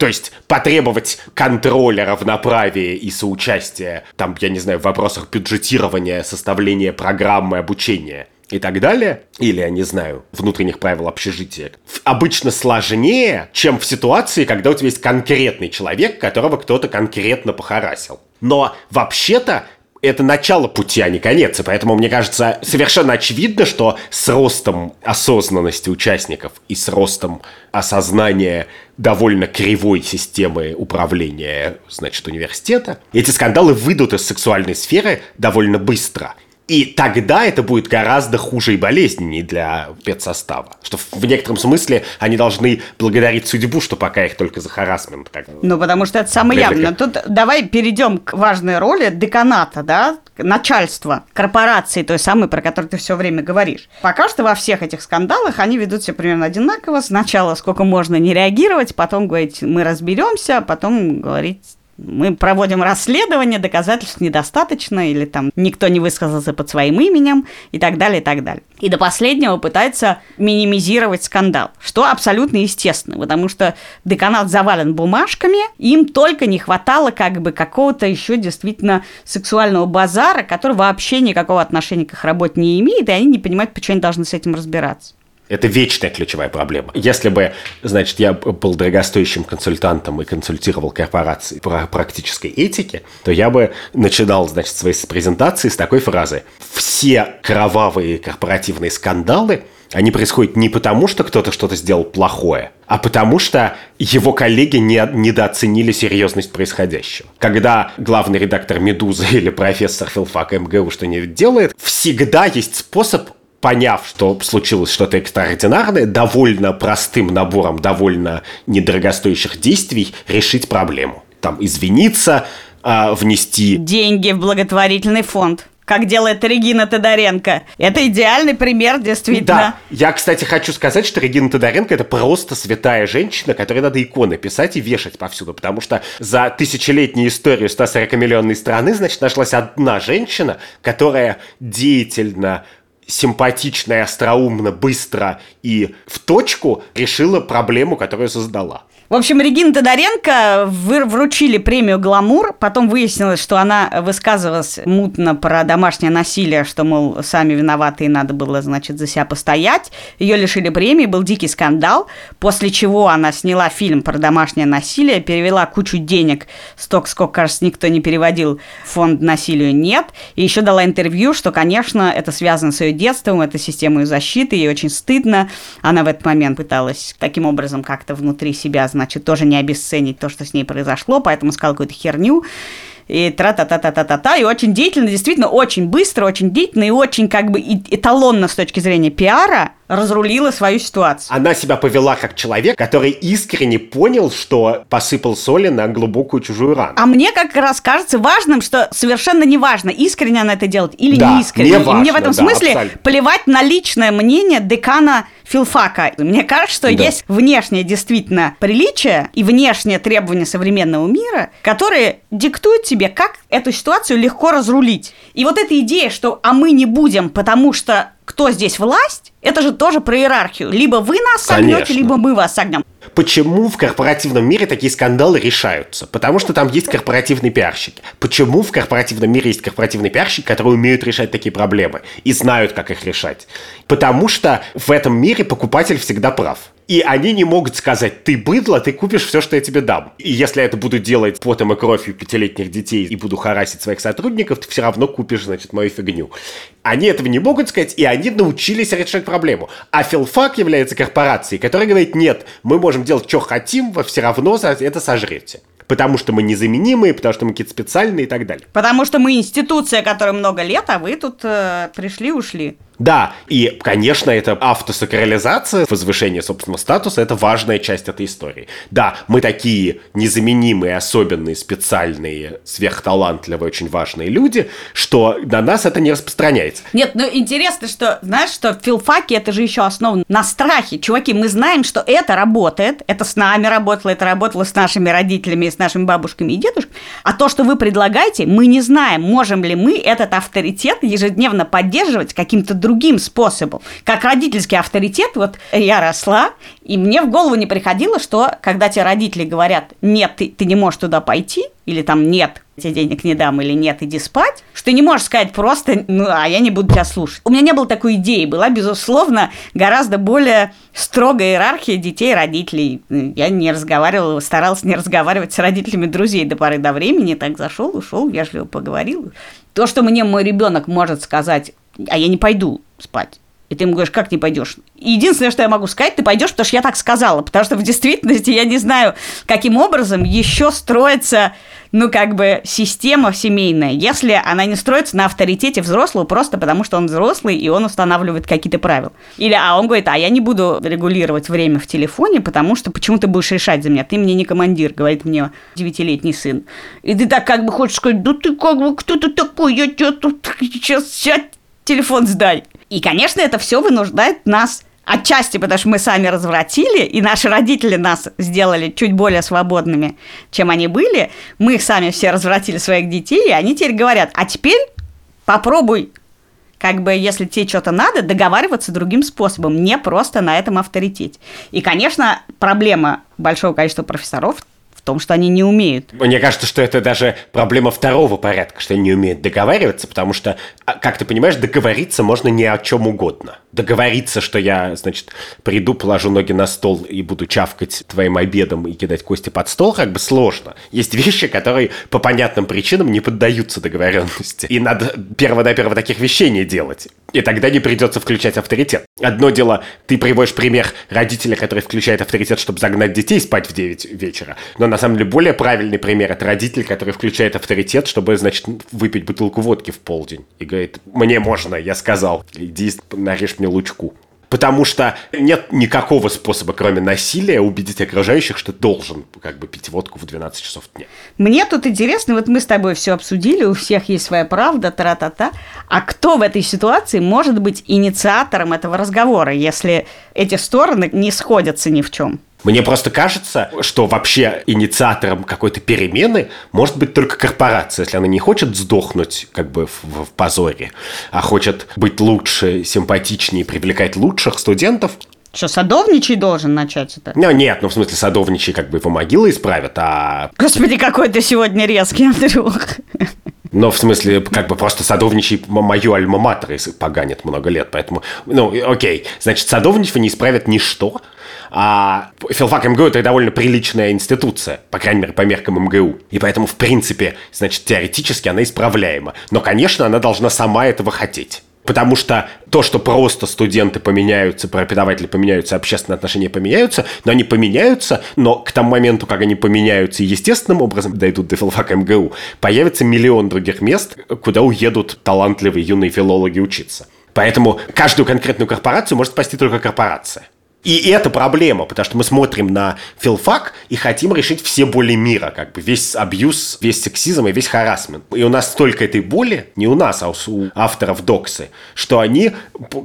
То есть потребовать контроля, равноправия и соучастия, там, я не знаю, в вопросах бюджетирования, составления программы обучения и так далее, или, я не знаю, внутренних правил общежития, обычно сложнее, чем в ситуации, когда у тебя есть конкретный человек, которого кто-то конкретно похарасил. Но вообще-то это начало пути, а не конец. И поэтому, мне кажется, совершенно очевидно, что с ростом осознанности участников и с ростом осознания довольно кривой системы управления, значит, университета, эти скандалы выйдут из сексуальной сферы довольно быстро. И тогда это будет гораздо хуже и болезненнее для педсостава. Что в некотором смысле они должны благодарить судьбу, что пока их только за харасмент. Как... Ну, потому что это самое явное. Тут давай перейдем к важной роли деканата, да, начальства, корпорации, той самой, про которую ты все время говоришь. Пока что во всех этих скандалах они ведут себя примерно одинаково. Сначала сколько можно не реагировать, потом говорить, мы разберемся, потом говорить, мы проводим расследование, доказательств недостаточно, или там никто не высказался под своим именем, и так далее, и так далее. И до последнего пытается минимизировать скандал, что абсолютно естественно, потому что деканат завален бумажками, им только не хватало как бы какого-то еще действительно сексуального базара, который вообще никакого отношения к их работе не имеет, и они не понимают, почему они должны с этим разбираться. Это вечная ключевая проблема. Если бы, значит, я был дорогостоящим консультантом и консультировал корпорации по практической этике, то я бы начинал, значит, свои презентации с такой фразы. Все кровавые корпоративные скандалы они происходят не потому, что кто-то что-то сделал плохое, а потому что его коллеги не, недооценили серьезность происходящего. Когда главный редактор «Медузы» *laughs* или профессор филфака МГУ что-нибудь делает, всегда есть способ поняв, что случилось что-то экстраординарное, довольно простым набором довольно недорогостоящих действий решить проблему. Там извиниться, а, внести... Деньги в благотворительный фонд как делает Регина Тодоренко. Это идеальный пример, действительно. Да, я, кстати, хочу сказать, что Регина Тодоренко – это просто святая женщина, которой надо иконы писать и вешать повсюду, потому что за тысячелетнюю историю 140-миллионной страны, значит, нашлась одна женщина, которая деятельно симпатично и остроумно, быстро и в точку решила проблему, которую создала. В общем, Регина Тодоренко вручили премию «Гламур», потом выяснилось, что она высказывалась мутно про домашнее насилие, что, мол, сами виноваты и надо было, значит, за себя постоять. Ее лишили премии, был дикий скандал, после чего она сняла фильм про домашнее насилие, перевела кучу денег, столько, сколько, кажется, никто не переводил, фонд насилию нет, и еще дала интервью, что, конечно, это связано с ее детством, это система ее защиты, ей очень стыдно. Она в этот момент пыталась таким образом как-то внутри себя, значит, тоже не обесценить то, что с ней произошло, поэтому сказал какую-то херню. И тра-та-та-та-та-та-та, и очень деятельно, действительно, очень быстро, очень деятельно и очень как бы эталонно с точки зрения пиара разрулила свою ситуацию. Она себя повела как человек, который искренне понял, что посыпал соли на глубокую чужую рану. А мне как раз кажется важным, что совершенно не важно, искренне она это делает или да, не искренне. Не важно, и мне в этом да, смысле абсолютно. плевать на личное мнение декана филфака. Мне кажется, что да. есть внешнее действительно приличие и внешнее требование современного мира, которые диктуют тебе, как эту ситуацию легко разрулить. И вот эта идея, что «а мы не будем, потому что кто здесь власть, это же тоже про иерархию. Либо вы нас согнете, либо мы вас согнем. Почему в корпоративном мире такие скандалы решаются? Потому что там есть корпоративные пиарщики. Почему в корпоративном мире есть корпоративные пиарщики, которые умеют решать такие проблемы и знают, как их решать? Потому что в этом мире покупатель всегда прав. И они не могут сказать, ты быдло, ты купишь все, что я тебе дам. И если я это буду делать потом и кровью пятилетних детей и буду харасить своих сотрудников, ты все равно купишь, значит, мою фигню. Они этого не могут сказать, и они научились решать проблему. А филфак является корпорацией, которая говорит, нет, мы можем делать, что хотим, вы все равно это сожрете потому что мы незаменимые, потому что мы какие-то специальные и так далее. Потому что мы институция, которая много лет, а вы тут э, пришли-ушли. Да, и, конечно, это автосакрализация, возвышение собственного статуса, это важная часть этой истории. Да, мы такие незаменимые, особенные, специальные, сверхталантливые, очень важные люди, что на нас это не распространяется. Нет, ну интересно, что, знаешь, что филфаки это же еще основано на страхе. Чуваки, мы знаем, что это работает, это с нами работало, это работало с нашими родителями, с нашими бабушками и дедушками. А то, что вы предлагаете, мы не знаем, можем ли мы этот авторитет ежедневно поддерживать каким-то другим другим способом. Как родительский авторитет, вот я росла, и мне в голову не приходило, что когда тебе родители говорят, нет, ты, ты не можешь туда пойти, или там нет, тебе денег не дам, или нет, иди спать, что ты не можешь сказать просто, ну, а я не буду тебя слушать. У меня не было такой идеи, была, безусловно, гораздо более строгая иерархия детей и родителей. Я не разговаривала, старалась не разговаривать с родителями друзей до поры до времени, так зашел, ушел, вежливо поговорил. То, что мне мой ребенок может сказать, а я не пойду спать. И ты ему говоришь, как не пойдешь? Единственное, что я могу сказать, ты пойдешь, потому что я так сказала. Потому что в действительности я не знаю, каким образом еще строится, ну, как бы, система семейная, если она не строится на авторитете взрослого просто потому, что он взрослый, и он устанавливает какие-то правила. Или, а он говорит, а я не буду регулировать время в телефоне, потому что почему ты будешь решать за меня? Ты мне не командир, говорит мне девятилетний сын. И ты так как бы хочешь сказать, да ты как бы, кто ты такой, я тебя тут сейчас сядь телефон сдай. И, конечно, это все вынуждает нас Отчасти, потому что мы сами развратили, и наши родители нас сделали чуть более свободными, чем они были. Мы их сами все развратили своих детей, и они теперь говорят, а теперь попробуй, как бы, если тебе что-то надо, договариваться другим способом, не просто на этом авторитете. И, конечно, проблема большого количества профессоров в том, что они не умеют. Мне кажется, что это даже проблема второго порядка, что они не умеют договариваться, потому что, а, как ты понимаешь, договориться можно не о чем угодно. Договориться, что я, значит, приду, положу ноги на стол и буду чавкать твоим обедом и кидать кости под стол, как бы сложно. Есть вещи, которые по понятным причинам не поддаются договоренности. И надо перво-наперво таких вещей не делать. И тогда не придется включать авторитет. Одно дело, ты приводишь пример родителя, который включает авторитет, чтобы загнать детей спать в 9 вечера. Но на самом деле более правильный пример – это родитель, который включает авторитет, чтобы, значит, выпить бутылку водки в полдень. И говорит, мне можно, я сказал, иди нарежь мне лучку. Потому что нет никакого способа, кроме насилия, убедить окружающих, что должен как бы пить водку в 12 часов дня. Мне тут интересно, вот мы с тобой все обсудили, у всех есть своя правда, тра-та-та. А кто в этой ситуации может быть инициатором этого разговора, если эти стороны не сходятся ни в чем? Мне просто кажется, что вообще инициатором какой-то перемены может быть только корпорация, если она не хочет сдохнуть как бы в, в позоре, а хочет быть лучше, симпатичнее, привлекать лучших студентов, что, садовничий должен начать это? Ну, нет, ну, в смысле, садовничий как бы его могилы исправят, а... Господи, какой ты сегодня резкий, Андрюх. Но в смысле, как бы просто садовничий мою альма-матер поганит много лет, поэтому, ну, окей. Значит, садовничество не исправит ничто, а филфак МГУ это довольно приличная институция, по крайней мере, по меркам МГУ. И поэтому, в принципе, значит, теоретически она исправляема. Но, конечно, она должна сама этого хотеть. Потому что то, что просто студенты поменяются, преподаватели поменяются, общественные отношения поменяются, но они поменяются, но к тому моменту, как они поменяются естественным образом дойдут до филфака МГУ, появится миллион других мест, куда уедут талантливые юные филологи учиться. Поэтому каждую конкретную корпорацию может спасти только корпорация. И это проблема, потому что мы смотрим на филфак и хотим решить все боли мира, как бы весь абьюз, весь сексизм и весь харасмент. И у нас столько этой боли, не у нас, а у авторов доксы, что они,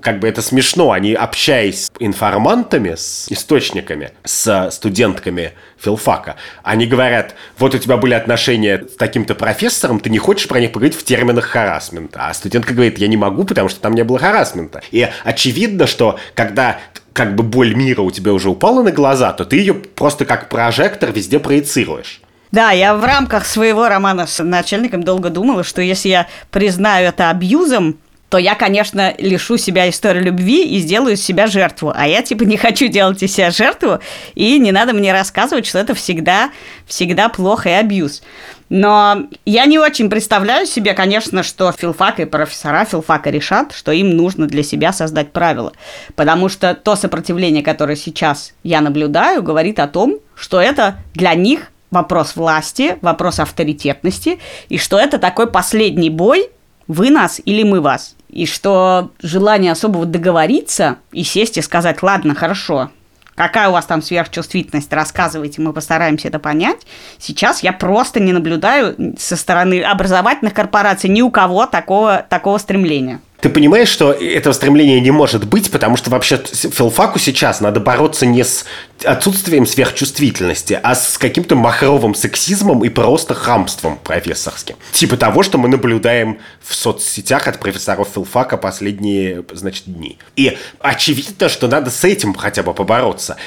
как бы это смешно, они общаясь с информантами, с источниками, с студентками филфака, они говорят, вот у тебя были отношения с таким-то профессором, ты не хочешь про них поговорить в терминах харасмента. А студентка говорит, я не могу, потому что там не было харасмента. И очевидно, что когда как бы боль мира у тебя уже упала на глаза, то ты ее просто как прожектор везде проецируешь. Да, я в рамках своего романа с начальником долго думала, что если я признаю это абьюзом, то я, конечно, лишу себя истории любви и сделаю из себя жертву. А я, типа, не хочу делать из себя жертву, и не надо мне рассказывать, что это всегда, всегда плохо и абьюз. Но я не очень представляю себе, конечно, что филфак и профессора филфака решат, что им нужно для себя создать правила. Потому что то сопротивление, которое сейчас я наблюдаю, говорит о том, что это для них вопрос власти, вопрос авторитетности, и что это такой последний бой, вы нас или мы вас. И что желание особого договориться и сесть и сказать, ладно, хорошо, какая у вас там сверхчувствительность, рассказывайте, мы постараемся это понять. Сейчас я просто не наблюдаю со стороны образовательных корпораций ни у кого такого, такого стремления. Ты понимаешь, что этого стремления не может быть, потому что вообще филфаку сейчас надо бороться не с отсутствием сверхчувствительности, а с каким-то махровым сексизмом и просто хамством профессорским. Типа того, что мы наблюдаем в соцсетях от профессоров филфака последние, значит, дни. И очевидно, что надо с этим хотя бы побороться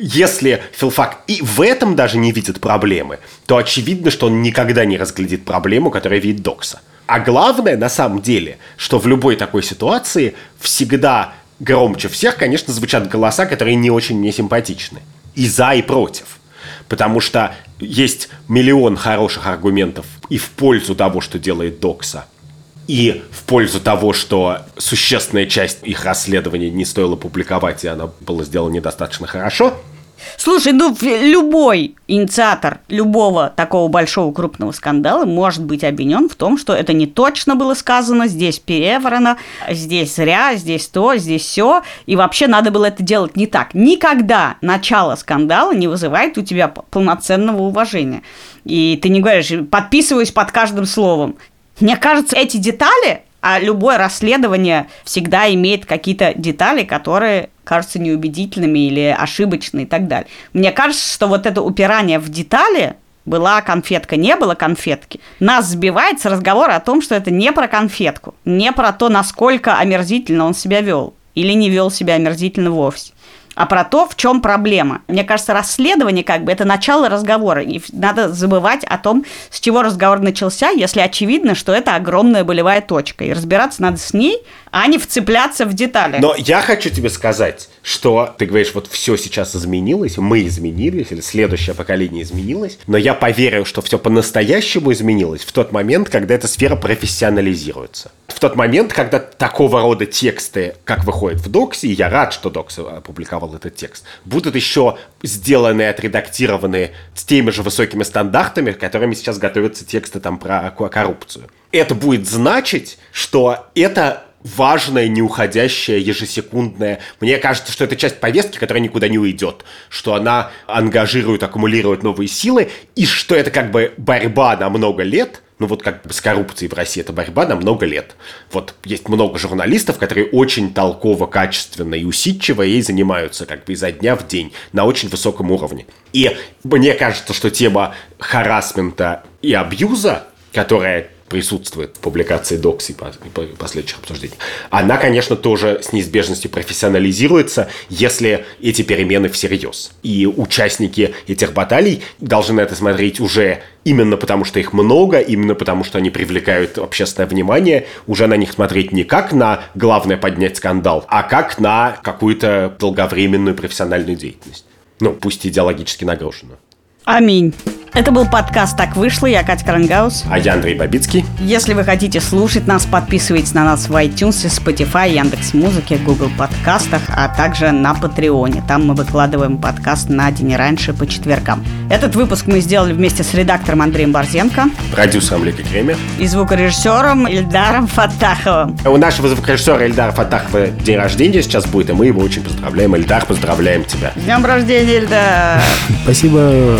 если филфак и в этом даже не видит проблемы, то очевидно, что он никогда не разглядит проблему, которая видит Докса. А главное, на самом деле, что в любой такой ситуации всегда громче всех, конечно, звучат голоса, которые не очень мне симпатичны. И за, и против. Потому что есть миллион хороших аргументов и в пользу того, что делает Докса, и в пользу того, что существенная часть их расследования не стоило публиковать, и она была сделана недостаточно хорошо – Слушай, ну любой инициатор любого такого большого крупного скандала может быть обвинен в том, что это не точно было сказано, здесь переврано, здесь зря, здесь то, здесь все, и вообще надо было это делать не так. Никогда начало скандала не вызывает у тебя полноценного уважения. И ты не говоришь, подписываюсь под каждым словом. Мне кажется, эти детали а любое расследование всегда имеет какие-то детали, которые кажутся неубедительными или ошибочными и так далее. Мне кажется, что вот это упирание в детали была конфетка, не было конфетки. Нас сбивает с разговора о том, что это не про конфетку, не про то, насколько омерзительно он себя вел или не вел себя омерзительно вовсе а про то, в чем проблема. Мне кажется, расследование как бы это начало разговора, и надо забывать о том, с чего разговор начался, если очевидно, что это огромная болевая точка, и разбираться надо с ней, а не вцепляться в детали. Но я хочу тебе сказать, что ты говоришь, вот все сейчас изменилось, мы изменились, или следующее поколение изменилось, но я поверил, что все по-настоящему изменилось в тот момент, когда эта сфера профессионализируется. В тот момент, когда такого рода тексты, как выходит в Доксе, и я рад, что Докс опубликовал этот текст, будут еще сделаны, отредактированы с теми же высокими стандартами, которыми сейчас готовятся тексты там про коррупцию. Это будет значить, что это важная, неуходящая, ежесекундная. Мне кажется, что это часть повестки, которая никуда не уйдет. Что она ангажирует, аккумулирует новые силы, и что это как бы борьба на много лет – ну вот как бы с коррупцией в России это борьба на много лет. Вот есть много журналистов, которые очень толково, качественно и усидчиво ей занимаются как бы изо дня в день на очень высоком уровне. И мне кажется, что тема харасмента и абьюза, которая присутствует в публикации Докс и последующих обсуждений, она, конечно, тоже с неизбежностью профессионализируется, если эти перемены всерьез. И участники этих баталий должны на это смотреть уже именно потому, что их много, именно потому, что они привлекают общественное внимание, уже на них смотреть не как на главное поднять скандал, а как на какую-то долговременную профессиональную деятельность. Ну, пусть идеологически нагруженную. Аминь. Это был подкаст «Так вышло». Я Катя Крангаус. А я Андрей Бабицкий. Если вы хотите слушать нас, подписывайтесь на нас в iTunes, Spotify, Яндекс Музыке, Google подкастах, а также на Патреоне. Там мы выкладываем подкаст на день раньше по четвергам. Этот выпуск мы сделали вместе с редактором Андреем Борзенко. Продюсером Ликой Кремер. И звукорежиссером Ильдаром Фатаховым. У нашего звукорежиссера Ильдара Фатахова день рождения сейчас будет, и мы его очень поздравляем. Ильдар, поздравляем тебя. С днем рождения, Ильдар! Спасибо.